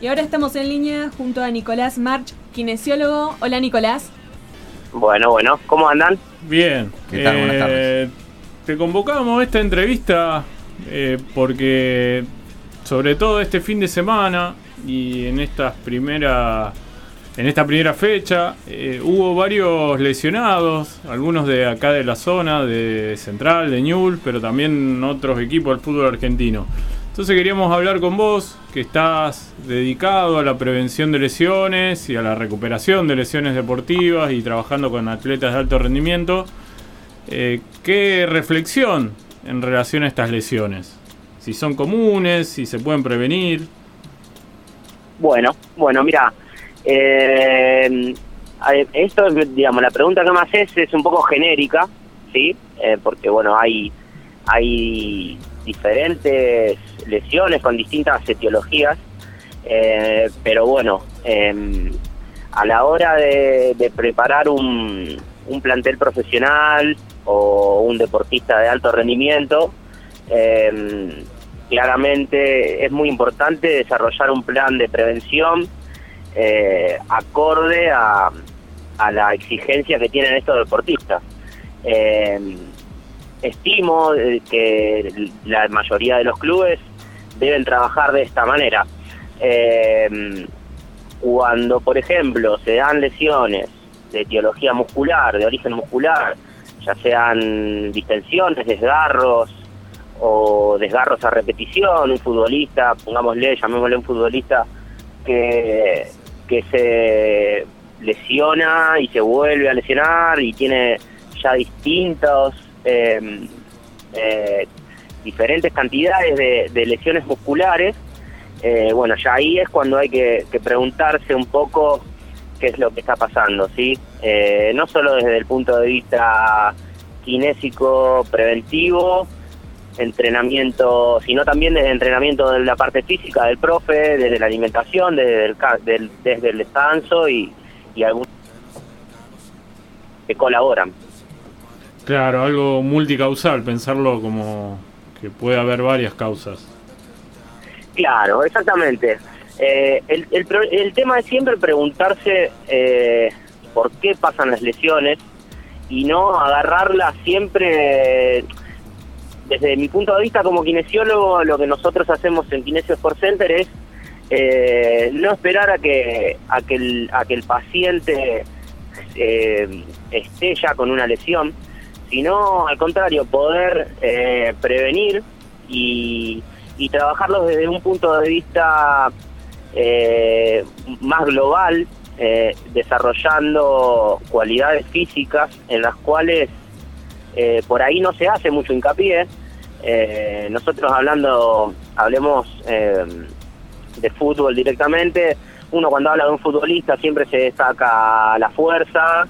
Y ahora estamos en línea junto a Nicolás March, kinesiólogo. Hola Nicolás. Bueno, bueno, ¿cómo andan? Bien. ¿Qué tal? Buenas tardes. Te convocamos a esta entrevista eh, porque sobre todo este fin de semana y en estas primeras en esta primera fecha eh, hubo varios lesionados, algunos de acá de la zona, de Central, de Ñul, pero también otros equipos del fútbol argentino. Entonces queríamos hablar con vos, que estás dedicado a la prevención de lesiones y a la recuperación de lesiones deportivas y trabajando con atletas de alto rendimiento. Eh, ¿Qué reflexión en relación a estas lesiones? Si son comunes, si se pueden prevenir. Bueno, bueno, mira, eh, esto, digamos, la pregunta que me haces es un poco genérica, ¿sí? Eh, porque, bueno, hay, hay diferentes lesiones con distintas etiologías, eh, pero bueno, em, a la hora de, preparar un, plantel profesional o un deportista de alto rendimiento, em, claramente es muy importante desarrollar un plan de prevención eh, acorde a, a, la exigencia que tienen estos deportistas. Estimo que la mayoría de los clubes deben trabajar de esta manera. Eh, cuando, por ejemplo, se dan lesiones de etiología muscular, de origen muscular, ya sean distensiones, desgarros o desgarros a repetición, un futbolista, pongámosle, llamémosle un futbolista que, que se lesiona y se vuelve a lesionar y tiene ya distintos eh, eh, diferentes cantidades de, lesiones musculares, eh, bueno, ya ahí es cuando hay que, preguntarse un poco qué es lo que está pasando, ¿sí? Eh, no solo desde el punto de vista kinésico preventivo, entrenamiento, sino también desde el entrenamiento de la parte física del profe, desde la alimentación, desde el, desde el descanso y, y algunos que colaboran. Claro, algo multicausal, pensarlo como que puede haber varias causas. Claro, exactamente. Eh, el, tema es siempre preguntarse eh, por qué pasan las lesiones y no agarrarlas siempre desde mi punto de vista como kinesiólogo lo que nosotros hacemos en Kinesio Sport Center es eh, no esperar a que a que a que el paciente esté ya con una lesión sino al contrario, poder eh, prevenir y, y trabajarlos desde un punto de vista eh, más global, eh, desarrollando cualidades físicas en las cuales por ahí no se hace mucho hincapié. nosotros hablando, hablemos de fútbol directamente, uno cuando habla de un futbolista siempre se destaca la fuerza,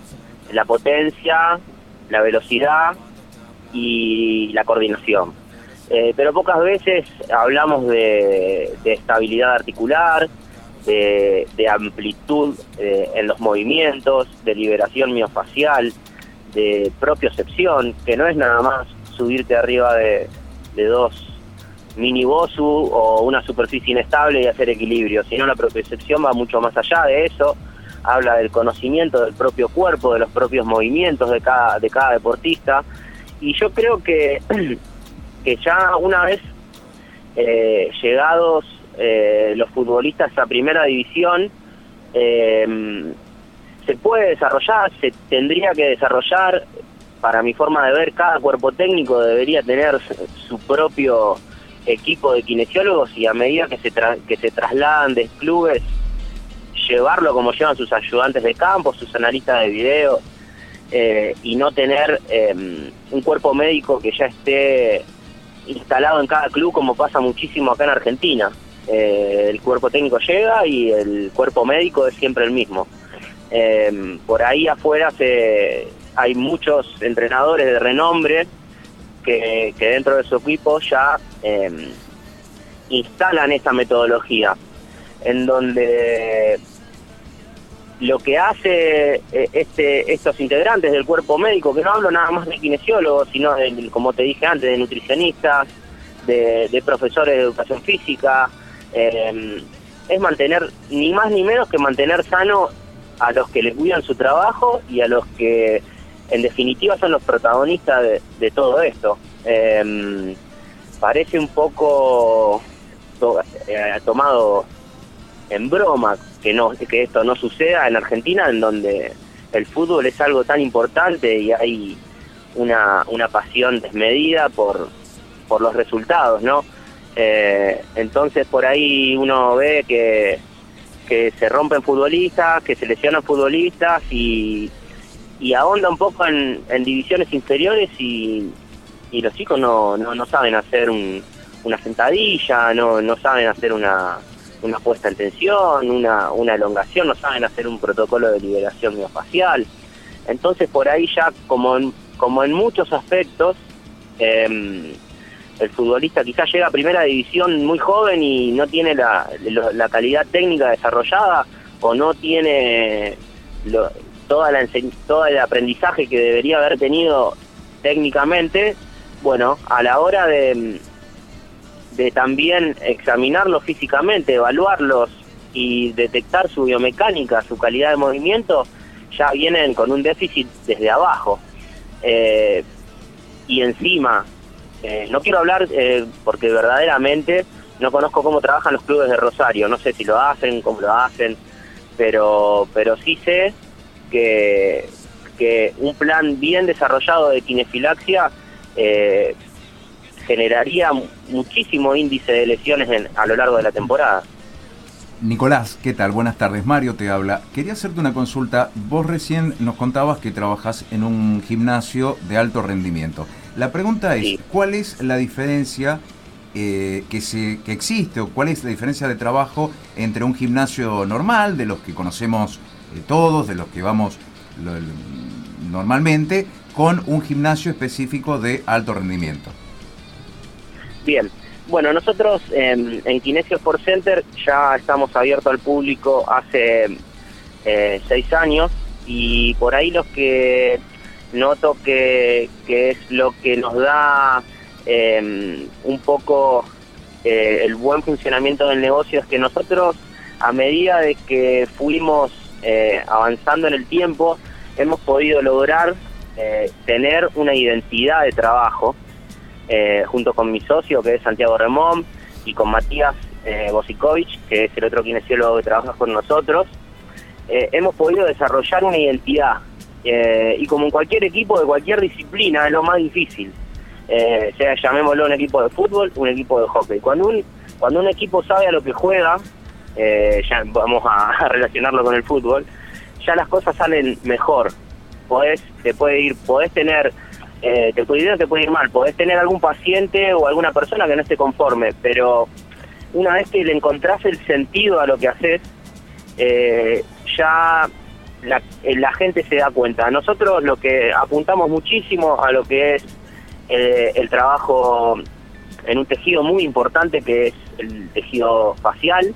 la potencia, la velocidad y la coordinación. Eh, pero pocas veces hablamos de, estabilidad articular, de, amplitud eh, en los movimientos, de liberación miofacial, de propiocepción, que no es nada más subirte arriba de, dos mini bosu o una superficie inestable y hacer equilibrio, sino la propiocepción va mucho más allá de eso habla del conocimiento del propio cuerpo, de los propios movimientos de cada, de cada deportista. Y yo creo que, que ya una vez eh, llegados eh, los futbolistas a primera división, eh, se puede desarrollar, se tendría que desarrollar, para mi forma de ver, cada cuerpo técnico debería tener su propio equipo de kinesiólogos y a medida que se, que se trasladan de clubes llevarlo como llevan sus ayudantes de campo, sus analistas de video, eh, y no tener em, un cuerpo médico que ya esté instalado en cada club como pasa muchísimo acá en Argentina. Eh, el cuerpo técnico llega y el cuerpo médico es siempre el mismo. Em, por ahí afuera se, hay muchos entrenadores de renombre que, que dentro de su equipo ya em, instalan esa metodología en donde lo que hace eh, este, estos integrantes del cuerpo médico, que no hablo nada más de kinesiólogos, sino, de, como te dije antes, de nutricionistas, de, profesores de educación física, em, es mantener, ni más ni menos que mantener sano a los que le cuidan su trabajo y a los que en definitiva son los protagonistas de, todo esto. Em, parece un poco eh, tomado en broma que no que esto no suceda en Argentina en donde el fútbol es algo tan importante y hay una, una pasión desmedida por, por los resultados, ¿no? Eh, entonces por ahí uno ve que, que se rompen futbolistas, que se lesionan futbolistas y, y ahonda un poco en, divisiones inferiores y, y los chicos no, no, no saben hacer una sentadilla, no, no saben hacer una, una puesta en tensión, una, una elongación, no saben hacer un protocolo de liberación miofacial. Entonces por ahí ya como en, como en muchos aspectos, em, el futbolista quizás llega a primera división muy joven y no tiene la, la calidad técnica desarrollada o no tiene toda la, todo el aprendizaje que debería haber tenido técnicamente, bueno, a la hora de, de también examinarlos físicamente, evaluarlos y detectar su biomecánica, su calidad de movimiento, ya vienen con un déficit desde abajo. Eh, y encima, eh, no quiero hablar eh, porque verdaderamente no conozco cómo trabajan los clubes de Rosario, no sé si lo hacen, cómo lo hacen, pero, pero sí sé que, que un plan bien desarrollado de kinefilaxia eh, generaría muchísimo índice de lesiones a lo largo de la temporada. Nicolás, ¿qué tal? Buenas tardes. Mario te habla. Quería hacerte una consulta. Vos recién nos contabas que trabajas en un gimnasio de alto rendimiento. La pregunta es, ¿cuál es la diferencia eh, que, se, que existe o cuál es la diferencia de trabajo entre un gimnasio normal, de los que conocemos eh, todos, de los que vamos normalmente, con un gimnasio específico de alto rendimiento? Bien, bueno, nosotros en Kinesio Sport Center ya estamos abiertos al público hace eh, seis años y por ahí los que noto que, es lo que nos da em, un poco eh, el buen funcionamiento del negocio es que nosotros a medida de que fuimos eh, avanzando en el tiempo hemos podido lograr tener una identidad de trabajo eh, junto con mi socio, que es Santiago Remón, y con Matías eh, que es el otro kinesiólogo que trabaja con nosotros, eh, hemos podido desarrollar una identidad. Eh, y como en cualquier equipo de cualquier disciplina, es lo más difícil. sea, llamémoslo un equipo de fútbol, un equipo de hockey. Cuando un, cuando un equipo sabe a lo que juega, ya vamos a, relacionarlo con el fútbol, ya las cosas salen mejor. Podés, te puede ir, podés tener eh, te puede ir o te puede ir mal. Podés tener algún paciente o alguna persona que no esté conforme, pero una vez que le encontrás el sentido a lo que haces, eh, ya la, eh, gente se da cuenta. Nosotros lo que apuntamos muchísimo a lo que es eh, el trabajo en un tejido muy importante que es el tejido facial,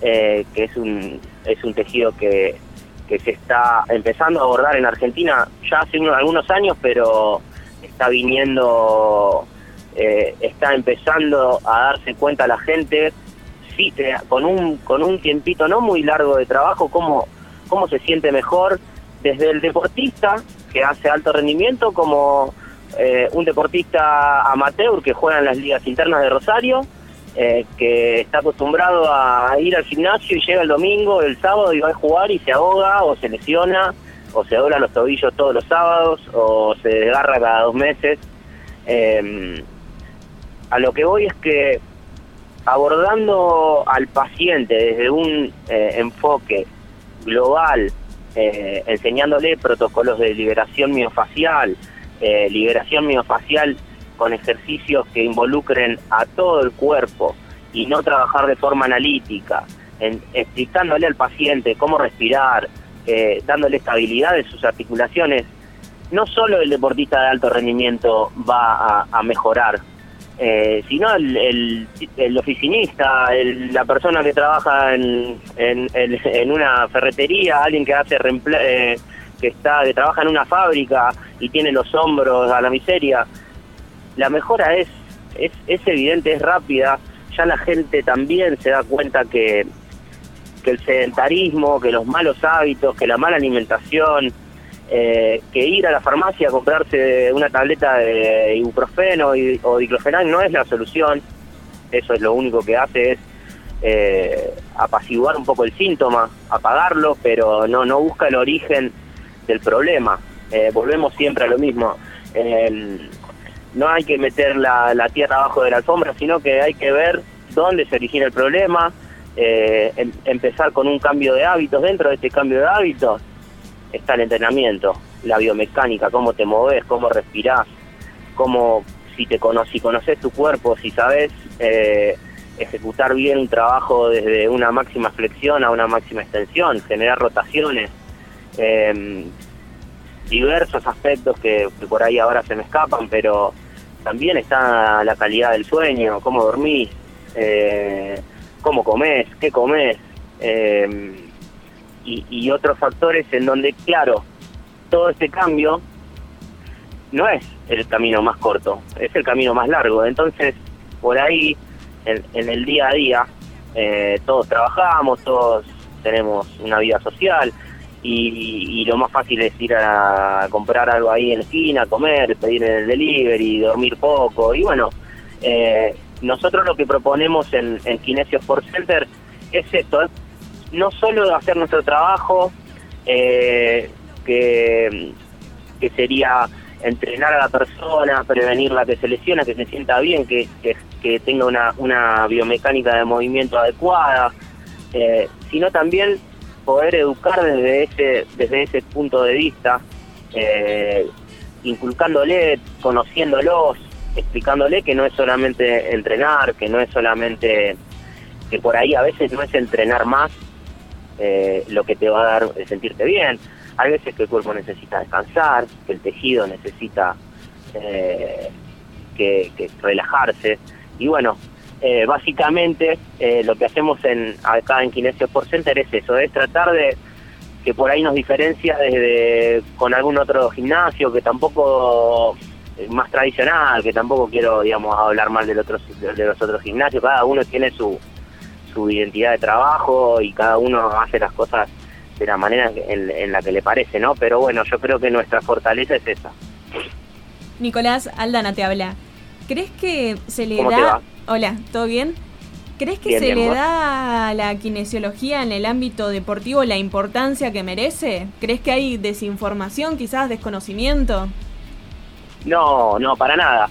que es un, es un tejido que, que se está empezando a abordar en Argentina ya hace unos, algunos años, pero está viniendo, eh, está empezando a darse cuenta la gente, sí, eh, con, un, con un tiempito no muy largo de trabajo, cómo, cómo se siente mejor. Desde el deportista que hace alto rendimiento como eh, un deportista amateur que juega en las ligas internas de Rosario, que está acostumbrado a ir al gimnasio y llega el domingo, el sábado y va a jugar y se ahoga o se lesiona o se dobla los tobillos todos los sábados o se desgarra cada dos meses. Em, a lo que voy es que abordando al paciente desde un eh, enfoque global, eh, enseñándole protocolos de liberación miofacial, eh, liberación miofacial con ejercicios que involucren a todo el cuerpo y no trabajar de forma analítica, explicándole al paciente cómo respirar, eh, dándole estabilidad en sus articulaciones, no solo el deportista de alto rendimiento va a, mejorar, eh, sino el, el, oficinista, la persona que trabaja en, en, una ferretería, alguien que hace eh, que está que trabaja en una fábrica y tiene los hombros a la miseria. La mejora es, es, es evidente, es rápida. Ya la gente también se da cuenta que que el sedentarismo, que los malos hábitos, que la mala alimentación, eh, que ir a la farmacia a comprarse una tableta de ibuprofeno o diclofenac no es la solución. Eso es lo único que hace es eh, apaciguar un poco el síntoma, apagarlo, pero no, no busca el origen del problema. Eh, volvemos siempre a lo mismo. no hay que meter la, tierra abajo de la alfombra, sino que hay que ver dónde se origina el problema, em, empezar con un cambio de hábitos. Dentro de este cambio de hábitos, está el entrenamiento, la biomecánica, cómo te moves, cómo respirás, cómo si te conoces, si conoces tu cuerpo, si sabes eh, ejecutar bien un trabajo desde una máxima flexión a una máxima extensión, generar rotaciones, em, diversos aspectos que, por ahí ahora se me escapan, pero también está la calidad del sueño, cómo dormís, eh, cómo comes, qué comes. Eh, y, otros factores en donde, claro, todo este cambio no es el camino más corto, es el camino más largo. Entonces, por ahí, en, el día a día, eh, todos trabajamos, todos tenemos una vida social y, lo más fácil es ir a comprar algo ahí en la esquina, comer, pedir en el delivery, dormir poco. Y bueno, eh, nosotros lo que proponemos en, en Kinesio Sport Center es esto, no solo hacer nuestro trabajo, eh, que, sería entrenar a la persona, prevenir la que se lesiona, que se sienta bien, que, tenga una, biomecánica de movimiento adecuada, eh, sino también poder educar desde ese, desde ese punto de vista, eh, inculcándole, conociéndolos, explicándole que no es solamente entrenar, que no es solamente, que por ahí a veces no es entrenar más, eh, lo que te va a dar sentirte bien. Hay veces que el cuerpo necesita descansar, que el tejido necesita eh, que, relajarse. Y bueno, eh, básicamente lo que hacemos en acá en Kinesio Center es eso, es tratar de que por ahí nos diferencia desde con algún otro gimnasio que tampoco más tradicional, que tampoco quiero digamos hablar mal del otro, de los otros gimnasios, cada uno tiene su, su identidad de trabajo y cada uno hace las cosas de la manera en, la que le parece, ¿no? Pero bueno, yo creo que nuestra fortaleza es esa. Nicolás Aldana te habla. ¿Crees que se le da... Hola, ¿todo bien? ¿Crees que se le da a la kinesiología en el ámbito deportivo la importancia que merece? ¿Crees que hay desinformación, quizás desconocimiento? No, no, para nada.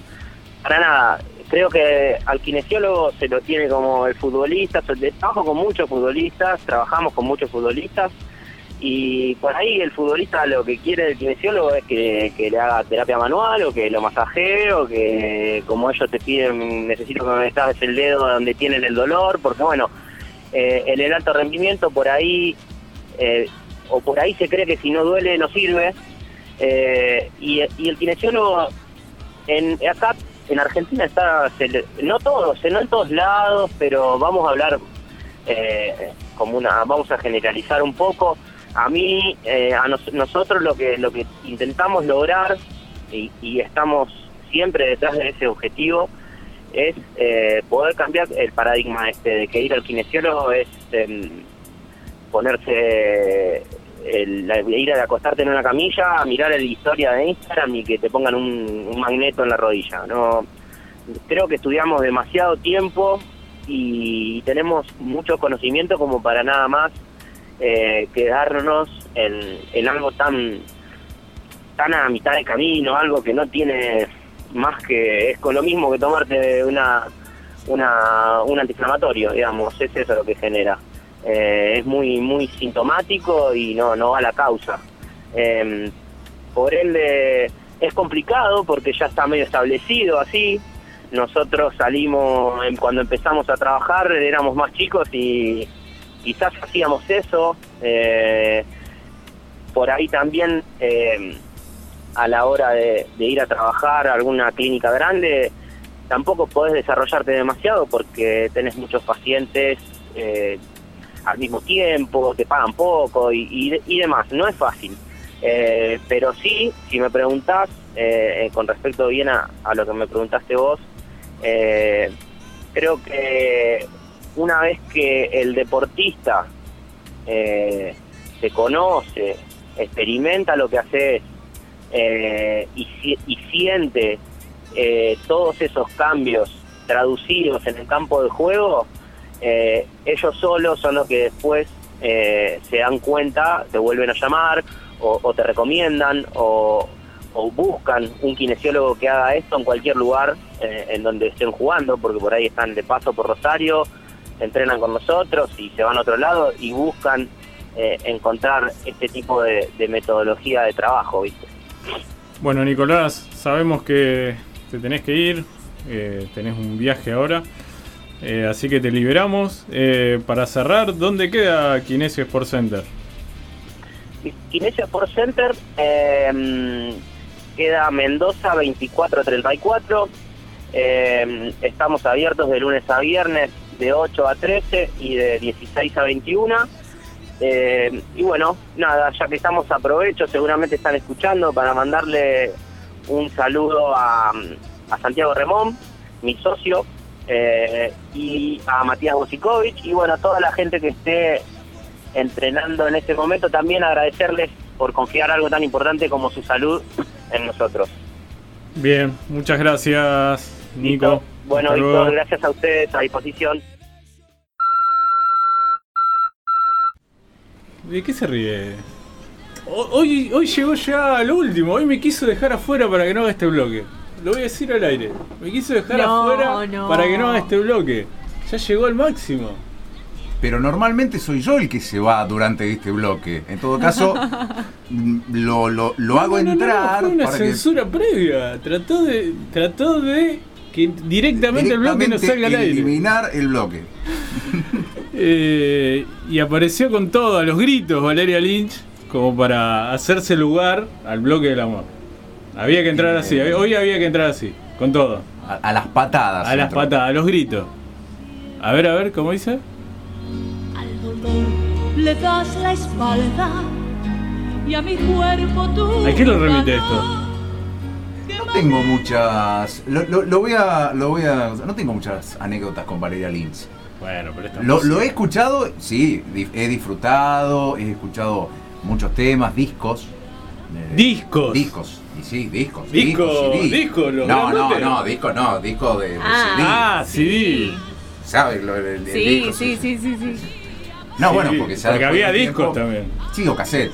Para nada creo que al kinesiólogo se lo tiene como el futbolista, trabajo con muchos futbolistas, trabajamos con muchos futbolistas y por ahí el futbolista lo que quiere del kinesiólogo es que, le haga terapia manual o que lo masajee o que como ellos te piden necesito que me estabes el dedo donde tienen el dolor, porque bueno, eh, en el alto rendimiento por ahí eh, o por ahí se cree que si no duele no sirve eh, y, y el kinesiólogo en acá en Argentina está, no todos, no en todos lados, pero vamos a hablar eh, como una, vamos a generalizar un poco. A mí, eh, a nosotros lo que lo que intentamos lograr y, estamos siempre detrás de ese objetivo es eh, poder cambiar el paradigma este de que ir al kinesiólogo es em, ponerse el, ir a acostarte en una camilla, mirar la historia de Instagram y que te pongan un, magneto en la rodilla. No, creo que estudiamos demasiado tiempo y tenemos mucho conocimiento como para nada más eh, quedarnos en, algo tan tan a mitad de camino, algo que no tiene más que es con lo mismo que tomarte una una un antiinflamatorio, digamos, es eso lo que genera. Eh, es muy muy sintomático y no, no va a la causa. Em, por ende es complicado porque ya está medio establecido así. Nosotros salimos, cuando empezamos a trabajar éramos más chicos y quizás hacíamos eso. Eh, por ahí también em, a la hora de, ir a trabajar a alguna clínica grande, tampoco podés desarrollarte demasiado porque tenés muchos pacientes eh, al mismo tiempo, te pagan poco y, y, demás. No es fácil. Eh, pero sí, si me preguntás, eh, con respecto bien a, lo que me preguntaste vos, eh, creo que una vez que el deportista eh, se conoce, experimenta lo que haces eh, y, y, siente eh, todos esos cambios traducidos en el campo de juego, ellos solos son los que después se dan cuenta, te vuelven a llamar o, te recomiendan o, buscan un kinesiólogo que haga esto en cualquier lugar en donde estén jugando, porque por ahí están de paso por Rosario, entrenan con nosotros y se van a otro lado y buscan eh, encontrar este tipo de, metodología de trabajo, ¿viste? Bueno, Nicolás, sabemos que te tenés que ir, eh, tenés un viaje ahora, eh, así que te liberamos. para cerrar, ¿dónde queda Kinesio Sport Center? Kinesio Sport Center em, queda Mendoza 2434. Eh, estamos abiertos de lunes a viernes de 8 a 13 y de 16 a 21. Eh, y bueno, nada, ya que estamos aprovecho, seguramente están escuchando para mandarle un saludo a, Santiago Remón, mi socio, eh, y a Matías Bosikovic, y bueno, a toda la gente que esté entrenando en este momento, también agradecerles por confiar algo tan importante como su salud en nosotros. Bien, muchas gracias, Nico. Bueno, Víctor, gracias a ustedes, a disposición. ¿De qué se ríe? Hoy, hoy llegó ya al último, hoy me quiso dejar afuera para que no haga este bloque. Lo voy a decir al aire. Me quiso dejar afuera para que no haga este bloque. Ya llegó al máximo. Pero normalmente soy yo el que se va durante este bloque. En todo caso, lo, lo, hago entrar. fue una censura previa. Trató de, trató de que directamente, el bloque no salga al aire. Eliminar el bloque. Eh, y apareció con todo, a los gritos, Valeria Lynch, como para hacerse lugar al bloque del amor. Había que entrar así, eh, hoy había que entrar así, con todo. A, las patadas. A las patadas, a los gritos. A ver, a ver, ¿cómo dice? Al dolor le das la espalda y a mi cuerpo tú. ¿A qué lo remite esto? No tengo muchas. Lo, voy a, lo voy a. No tengo muchas anécdotas con Valeria Lynch. Bueno, pero lo, lo, he escuchado, sí, he disfrutado, he escuchado muchos temas, discos. Eh, discos. Discos. Y sí, discos. Discos, discos, No, no, no, discos no, disco de, ah, CD. Ah, ¿Sabes? Lo, el, sí, sí, sí, sí, sí, No, bueno, porque, porque había discos también. Sí, o cassette.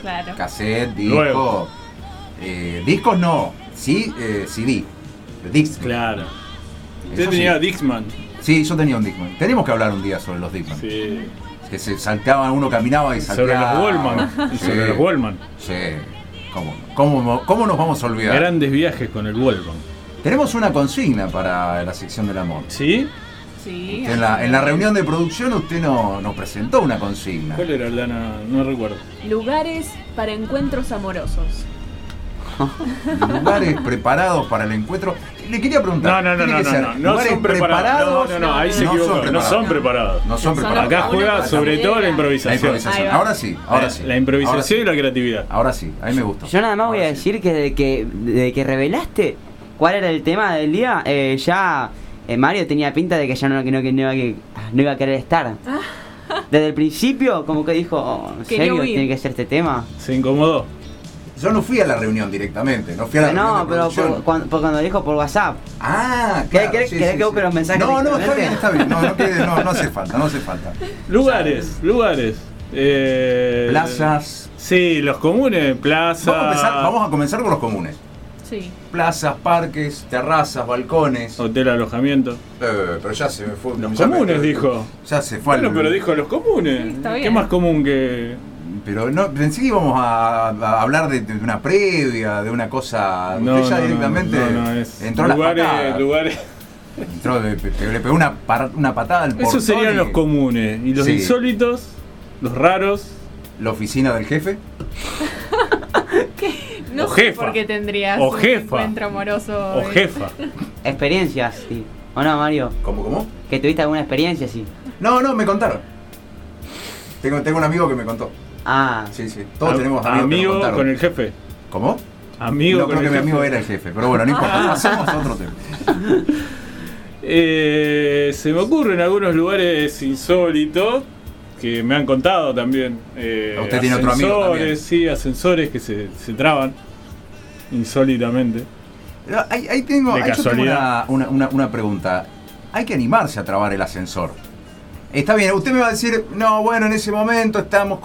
Claro. Cassette, disco. Eh, discos no, sí, eh, CD. Disc. Claro. Usted tenía Dixman. Sí, yo tenía un Dickman. Tenemos que hablar un día sobre los Dickman. Sí. Que se saltaban, uno caminaba y saltaba. Sobre los Wallman. Sobre los Wallman. Sí. ¿Cómo, cómo, ¿Cómo, nos vamos a olvidar? Grandes viajes con el Wallman. Tenemos una consigna para la sección del amor. ¿Sí? Sí. En la, en la, reunión de producción usted no, nos presentó una consigna. ¿Cuál era, Lana? No recuerdo. Lugares para encuentros amorosos. lugares preparados para el encuentro. Le quería preguntar. No, no, no, no, no, no, son preparados. No, no, no, ahí se equivoca. No son preparados. No son preparados. Acá juega sobre todo la improvisación. Ahora sí, ahora sí. La improvisación y la creatividad. Ahora sí, ahí me gusta. Yo nada más voy a decir que de que, de que revelaste cuál era el tema del día, eh, ya eh, Mario tenía pinta de que ya no, que no, que no, que no iba a querer estar. Desde el principio, como que dijo, oh, ¿en serio tiene que ser este tema? Se incomodó. Yo no fui a la reunión directamente, no fui a la no, pero por, cuando, por cuando dijo por WhatsApp. Ah, claro. ¿Querés, sí, que busque los mensajes? No, no, está bien, está bien. No, no, no, hace falta, no hace falta. Lugares, lugares. Eh, plazas. Sí, los comunes, plazas. Vamos a, vamos a comenzar con los comunes. Sí. Plazas, parques, terrazas, balcones. Hotel, alojamiento. Eh, pero ya se me fue. Los comunes, dijo. Ya se fue Bueno, pero dijo los comunes. ¿Qué más común que.? Pero no, pensé que íbamos a, hablar de, una previa, de una cosa. No, Usted ya directamente entró las lugares. Entró, le, pegó una, una patada al. Esos serían los comunes. Y los insólitos, los raros. La oficina del jefe. No o sé jefa. por qué tendrías o jefa. un encuentro amoroso. O jefa. Experiencias, sí. ¿O no, Mario? ¿Cómo, cómo? Que tuviste alguna experiencia, sí. No, no, me contaron. Tengo, tengo un amigo que me contó. Ah. Sí, sí. Todos tenemos amigos. Amigo con el jefe. ¿Cómo? Amigo no con creo que mi amigo era el jefe, pero bueno, no importa, hacemos otro tema. Eh, se me ocurren algunos lugares insólitos. que me han contado también. Eh, Usted tiene otro amigo también. Sí, ascensores que se, se traban insólitamente. ahí, tengo, una, una, pregunta. Hay que animarse a trabar el ascensor. Está bien, usted me va a decir, no, bueno, en ese momento estamos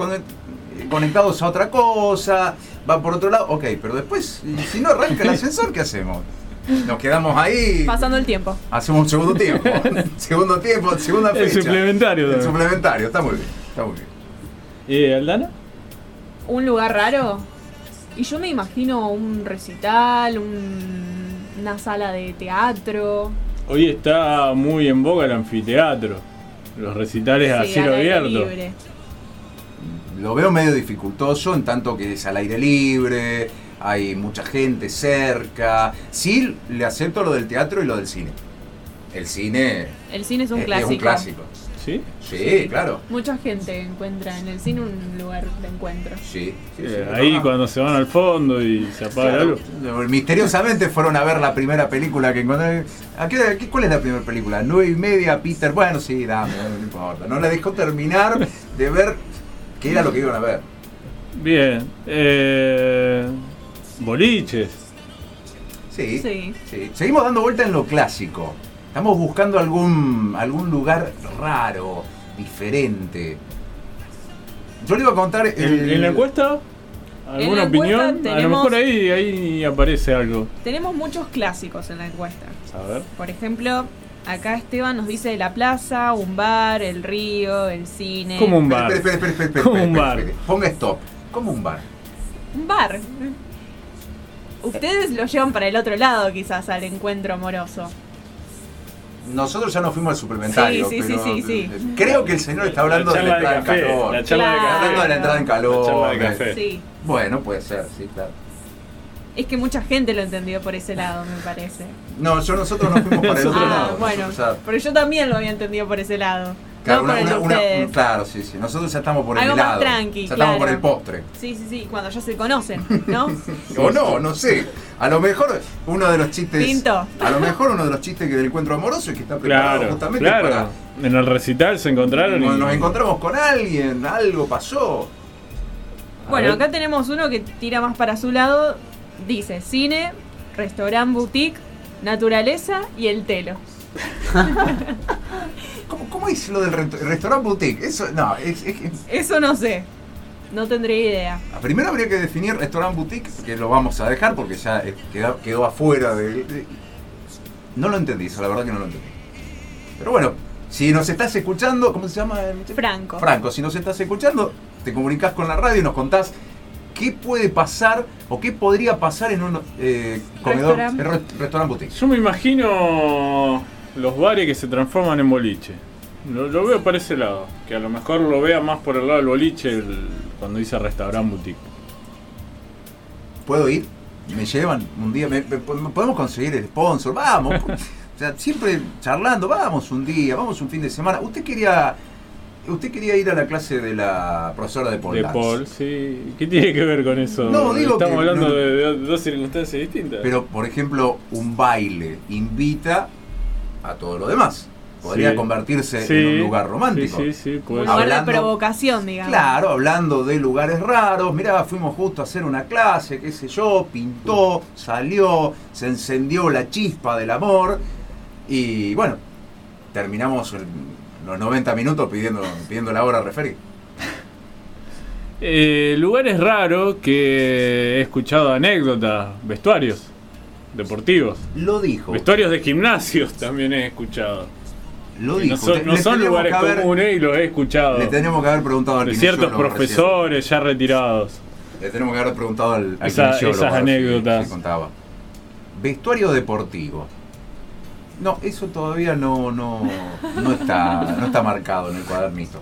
conectados a otra cosa, va por otro lado. Ok, pero después, si no arranca el ascensor, ¿qué hacemos? Nos quedamos ahí. Pasando el tiempo. Hacemos un segundo tiempo. segundo tiempo, segunda fecha. El suplementario. El suplementario, está muy bien. Está muy bien. ¿Y Aldana? Un lugar raro. Y yo me imagino un recital, una sala de teatro. Hoy está muy en boga el anfiteatro. Los recitales a cielo abierto. Lo veo medio dificultoso en tanto que es al aire libre, hay mucha gente cerca. Sí, le acepto lo del teatro y lo del cine. El cine. El cine es un clásico. Es un clásico. ¿Sí? ¿Sí? claro. Mucha gente encuentra en el cine un lugar de encuentro. Sí, eh, ahí cuando se van al fondo y se apaga la luz. Misteriosamente fueron a ver la primera película que encontré. ¿Cuál es la primera película? Nueve y media, Peter. Bueno, sí, dame, no importa. No le dejó terminar de ver qué era lo que iban a ver. Bien. Eh, boliches. Sí, sí, sí. Seguimos dando vuelta en lo clásico. Estamos buscando algún, algún lugar raro, diferente. Yo le iba a contar. ¿En la encuesta? ¿Alguna opinión? a lo mejor ahí, ahí aparece algo. Tenemos muchos clásicos en la encuesta. A ver. Por ejemplo, acá Esteban nos dice la plaza, un bar, el río, el cine. Como un bar. Espera, espera, espera, espera. Como un bar. Ponga stop. Como un bar. Un bar. Ustedes lo llevan para el otro lado, quizás, al encuentro amoroso. Nosotros ya nos fuimos al suplementario, sí, sí, sí, sí, creo que el señor está hablando de la entrada en calor. La charla de café. Hablando de la entrada en calor. La charla de café. Sí. Bueno, puede ser, sí, claro. Es que mucha gente lo entendió por ese lado, me parece. No, yo nosotros nos fuimos para el otro ah, lado. Bueno, pero yo también lo había entendido por ese lado. Claro, claro, sí, sí. Nosotros ya estamos por Algo el más tranqui, ya estamos por el postre. Sí, sí, sí, cuando ya se conocen, ¿no? o no, no sé. A lo mejor uno de los chistes. Pinto. A lo mejor uno de los chistes que del encuentro amoroso es que está preparado claro, justamente claro. para. En el recital se encontraron. Nos, nos encontramos con alguien, algo pasó. bueno, acá tenemos uno que tira más para su lado. Dice cine, restaurante boutique, naturaleza y el telo. ¿Cómo, ¿Cómo, es lo del restaurante boutique? Eso, no, Eso no sé. No tendría idea. Ah, primero habría que definir restaurante boutique, que lo vamos a dejar porque ya quedó, quedó afuera de, No lo entendí, eso la verdad que no lo entendí. Pero bueno, si nos estás escuchando, ¿cómo se llama? Franco. Franco, si nos estás escuchando, te comunicas con la radio y nos contás qué puede pasar o qué podría pasar en un eh, comedor, restaurante boutique. Yo me imagino los bares que se transforman en boliche. Lo, veo por ese lado, que a lo mejor lo vea más por el lado del boliche cuando dice restaurante boutique. ¿Puedo ir? ¿Me llevan un día? ¿Me, podemos conseguir el sponsor? Vamos. o sea, siempre charlando, vamos un día, vamos un fin de semana. Usted quería Usted quería ir a la clase de la profesora de Paul. De Paul, sí. ¿Qué tiene que ver con eso? No, digo Estamos hablando de, dos circunstancias distintas. Pero, por ejemplo, un baile invita a todo lo demás. Podría convertirse en un lugar romántico. Sí, sí, Un lugar de provocación, digamos. Claro, hablando de lugares raros. Mirá, fuimos justo a hacer una clase, qué sé yo, pintó, salió, se encendió la chispa del amor. Y bueno, terminamos los 90 minutos pidiendo, pidiendo la hora referir. Eh, lugares raros que he escuchado anécdotas, vestuarios deportivos. Lo dijo. Vestuarios de gimnasios también he escuchado. Lo dijo. No son, lugares comunes y los he escuchado. Le tenemos que haber preguntado al De ciertos profesores ya retirados. Le tenemos que haber preguntado al, al Esas anécdotas. contaba. Vestuario deportivo. No, eso todavía no, no, no, está, no está marcado en el cuadernito.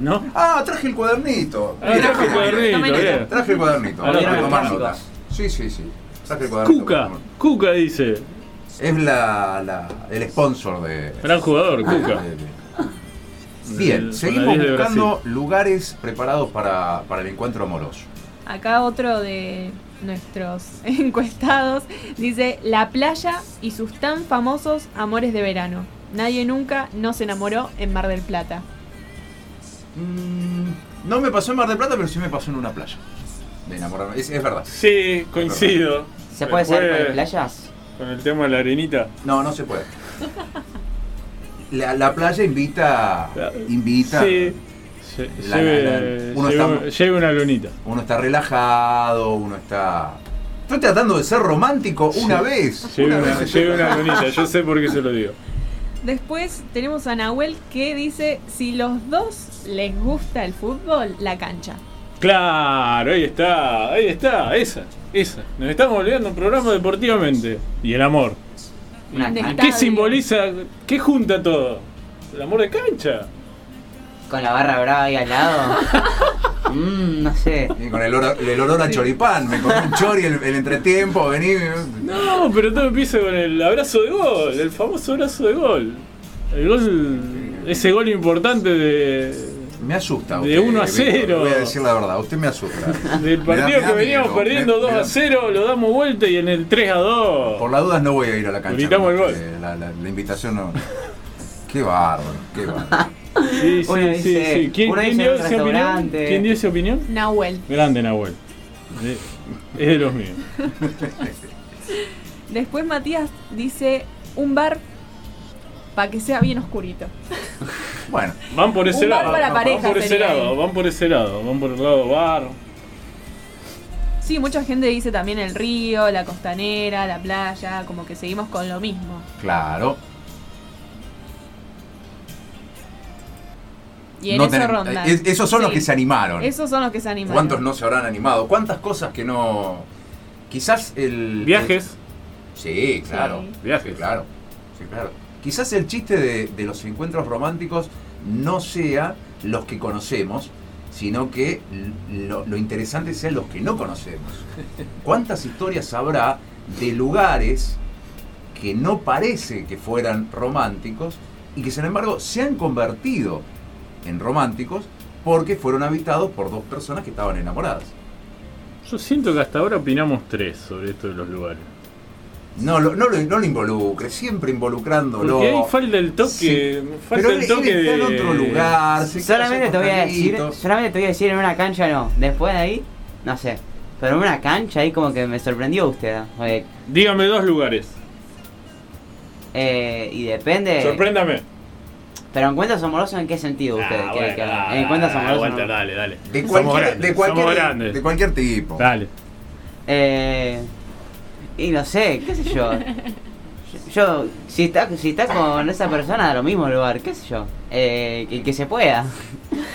¿No? Ah, traje el cuadernito. Ah, traje el cuadernito. Traje el cuadernito. Ahora tomar notas. Sí, sí, sí. Traje el cuadernito. Cuca, Cuca dice. Es la, la, el sponsor de. Gran jugador, Cuca. Bien, seguimos buscando lugares preparados para, para el encuentro amoroso. Acá otro de nuestros encuestados, dice La playa y sus tan famosos amores de verano. Nadie nunca no se enamoró en Mar del Plata. Mm, no me pasó en Mar del Plata, pero sí me pasó en una playa. De enamorarme. Es, es verdad. Sí, coincido. ¿Se puede hacer con las playas? Con el tema de la arenita. No, no se puede. La, la playa invita. Invita. Sí. La- la- la- uno está- lleva una lunita. Uno está relajado, uno está. Estoy tratando de ser romántico una vez. Lleva una vez. lunita, yo sé por qué se lo digo. Después tenemos a Nahuel que dice, si los dos les gusta el fútbol, la cancha. Claro, ahí está, ahí está, esa, esa. Nos estamos olvidando un programa deportivamente. Y el amor. Una De ¿Y cancha qué simboliza? ¿Qué junta todo? El amor de cancha. Con la barra brava ahí al lado. Mmm, no sé. Y con el olor, el olor a choripán, me comí un chori el, el entretiempo, vení. No, pero todo empieza con el abrazo de gol, el famoso abrazo de gol. El gol, ese gol importante de, Me asusta. De usted, 1 a Víctor, 0. Voy a decir la verdad, usted me asusta. del Me da- partido me da que veníamos miedo, perdiendo me- 2 me a da- 0, lo damos vuelta y en el 3 a 2. Por las dudas no voy a ir a la cancha. Gritamos el gol. La, la- la invitación no. Qué bárbaro, qué bárbaro. Sí, sí, Uno sí, dice- sí. ¿Quién, quién dice dio esa opinión? restaurante. ¿Quién dio esa opinión? Nahuel. Grande Nahuel. Es de los míos. Después Matías dice, un bar para que sea bien oscurito. Bueno, Van por ese Un bar lado. para van pareja por ese lado, ahí. van por ese lado, van por el lado bar. Sí, mucha gente dice también el río, la costanera, la playa, como que seguimos con lo mismo. claro. Y en No eso rondan. es- esos son los que se animaron. Esos son los que se animan. ¿Cuántos no se habrán animado? ¿Cuántas cosas que no. Quizás el. Viajes. Sí, claro. Sí. Viajes. Sí, claro. Sí, claro. Quizás el chiste de, de los encuentros románticos no sea los que conocemos, sino que lo, lo interesante sean los que no conocemos. ¿Cuántas historias habrá de lugares que no parece que fueran románticos y que sin embargo se han convertido en románticos porque fueron habitados por dos personas que estaban enamoradas? Yo siento que hasta ahora opinamos tres sobre esto de los lugares. No lo, no lo, no lo involucre, siempre involucrándolo. Porque ahí falta el toque, Sí. falta Pero el toque él está en de- otro lugar. se Solamente te voy a decir, solamente te voy a decir en una cancha no. Después de ahí, no sé. Pero en una cancha ahí como que me sorprendió usted. ¿no? Porque, Dígame dos lugares. eh, y depende. Sorpréndame. Pero encuentros amorosos en qué sentido? Ah, ¿Qué- bueno, qué- ah, en encuentros amorosos. aguanta, no? dale, dale. De cualquier, grandes, de, cualquier, somos grandes. de cualquier tipo. Dale. Eh, y no sé, qué sé yo. Yo, si está, si está con esa persona, da lo mismo lugar, qué sé yo. Eh, el que se pueda.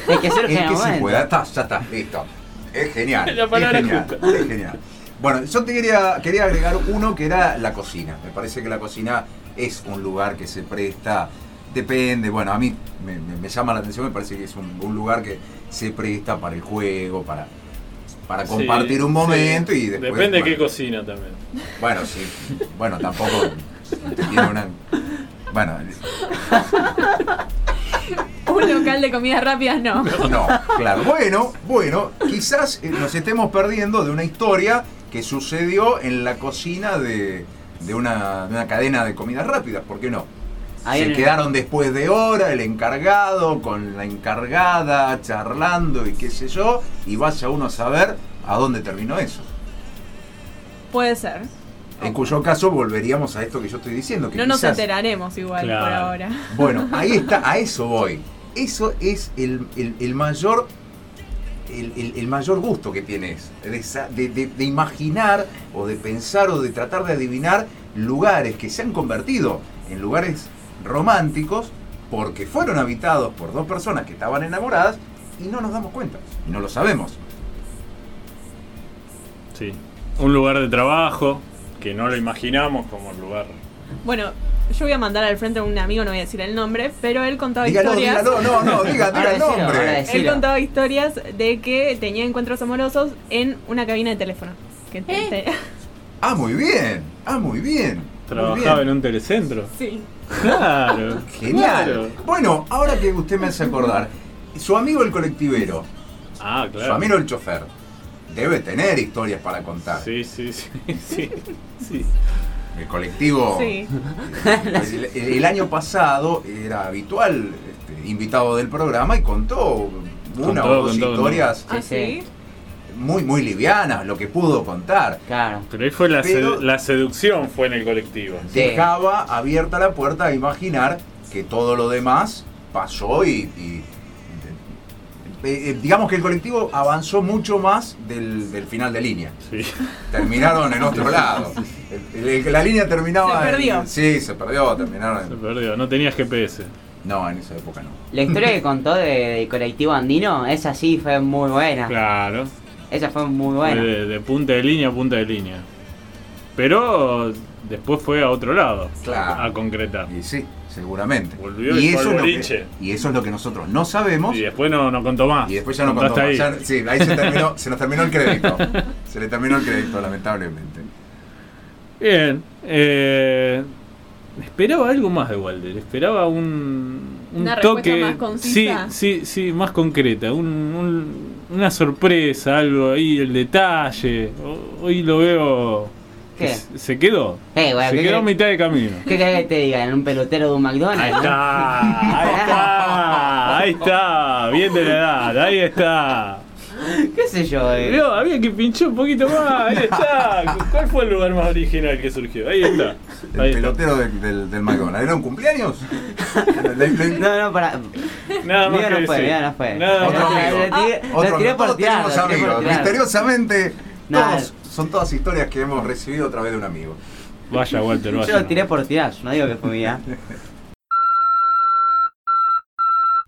El que surge El que se pueda, está, ya está, listo. Es genial. La palabra es genial, es genial. Bueno, yo te quería, quería agregar uno que era la cocina. Me parece que la cocina es un lugar que se presta. Depende, bueno, a mí me, me- me llama la atención, me parece que es un, un lugar que se presta para el juego, para, para compartir Sí, un momento sí. y después. Depende de qué cocina también. Bueno, sí. Bueno, tampoco tiene una. Bueno, Un local de comidas rápidas no. no, claro. Bueno, bueno, quizás eh, nos estemos perdiendo de una historia que sucedió en la cocina de, de una, de una cadena de comidas rápidas, ¿por qué no? Ahí Se el- quedaron después de hora el encargado con la encargada charlando y qué sé yo, y vaya uno a saber a dónde terminó eso. Puede ser. En cuyo caso volveríamos a esto que yo estoy diciendo. Que No nos enteraremos igual por ahora. Bueno, ahí está, a eso voy. Eso es el, el- el mayor. El, el- el mayor gusto que tienes de, sa- de- de- de imaginar o de pensar o de tratar de adivinar lugares que se han convertido en lugares románticos porque fueron habitados por dos personas que estaban enamoradas y no nos damos cuenta, y no lo sabemos. Sí. Un lugar de trabajo que no lo imaginamos como un lugar. Bueno, yo voy a mandar al frente a un amigo, no voy a decir el nombre, pero él contaba Dígalo, historias. dígalo, no, no, diga, diga el nombre. Él contaba historias de que tenía encuentros amorosos en una cabina de teléfono. Que te- te- Ah, muy bien, ah, muy bien. muy Trabajaba bien. en un telecentro. Sí. Claro. Genial. claro. Bueno, ahora que usted me hace acordar, su amigo el colectivero, Ah, su amigo el chofer, debe tener historias para contar. Sí, sí, sí, sí, sí. El colectivo. Sí. El, el- el año pasado era habitual este, invitado del programa y contó una o dos historias. ¿Ah, sí? Muy, muy livianas, lo que pudo contar. Claro. Pero ahí fue la, la seducción, fue en el colectivo. Dejaba abierta la puerta a imaginar que todo lo demás pasó y, eh, eh, digamos que el colectivo avanzó mucho más del, final de línea. Sí. Terminaron en otro lado. la línea terminaba. Se perdió. sí, se perdió, terminaron. Se perdió, no tenías GPS. No, en esa época no. La historia que contó del colectivo andino, esa sí fue muy buena. Claro. Esa fue muy buena. De, punta de línea a punta de línea. Pero después fue a otro lado. Claro. A concretar. Y sí, seguramente. Volvió y, eso es lo que, y eso es lo que nosotros no sabemos. Y después no, no contó más. Y después ya no contó más. Ahí. sí, ahí se, terminó, se nos terminó el crédito. se le terminó el crédito, lamentablemente. Bien. Eh, esperaba algo más de Walder. Esperaba un, un toque. Más concisa. Sí, sí, sí, más concreta. un una sorpresa, algo ahí, el detalle. Hoy lo veo. ¿Qué? Se quedó. Eh, se quedó a mitad de camino. ¿Qué querés que te diga? ¿En un pelotero de un McDonald's? Ahí está, ahí está, ahí está, bien de la edad, ahí está. ¿Qué sé yo? Eh? había que pinchar un poquito más. Ahí está. ¿Cuál fue el lugar más original que surgió? Ahí está. el pelotero del, del, McDonald's. ¿Era un cumpleaños? no, no, para. Nada más. no fue, no fue. Nada otro amigo. Tiré por tirar. amigos. Misteriosamente, todos, son todas historias que hemos recibido a través de un amigo. Vaya, Walter, vaya. Yo lo tiré por tirar, no digo que fue mía.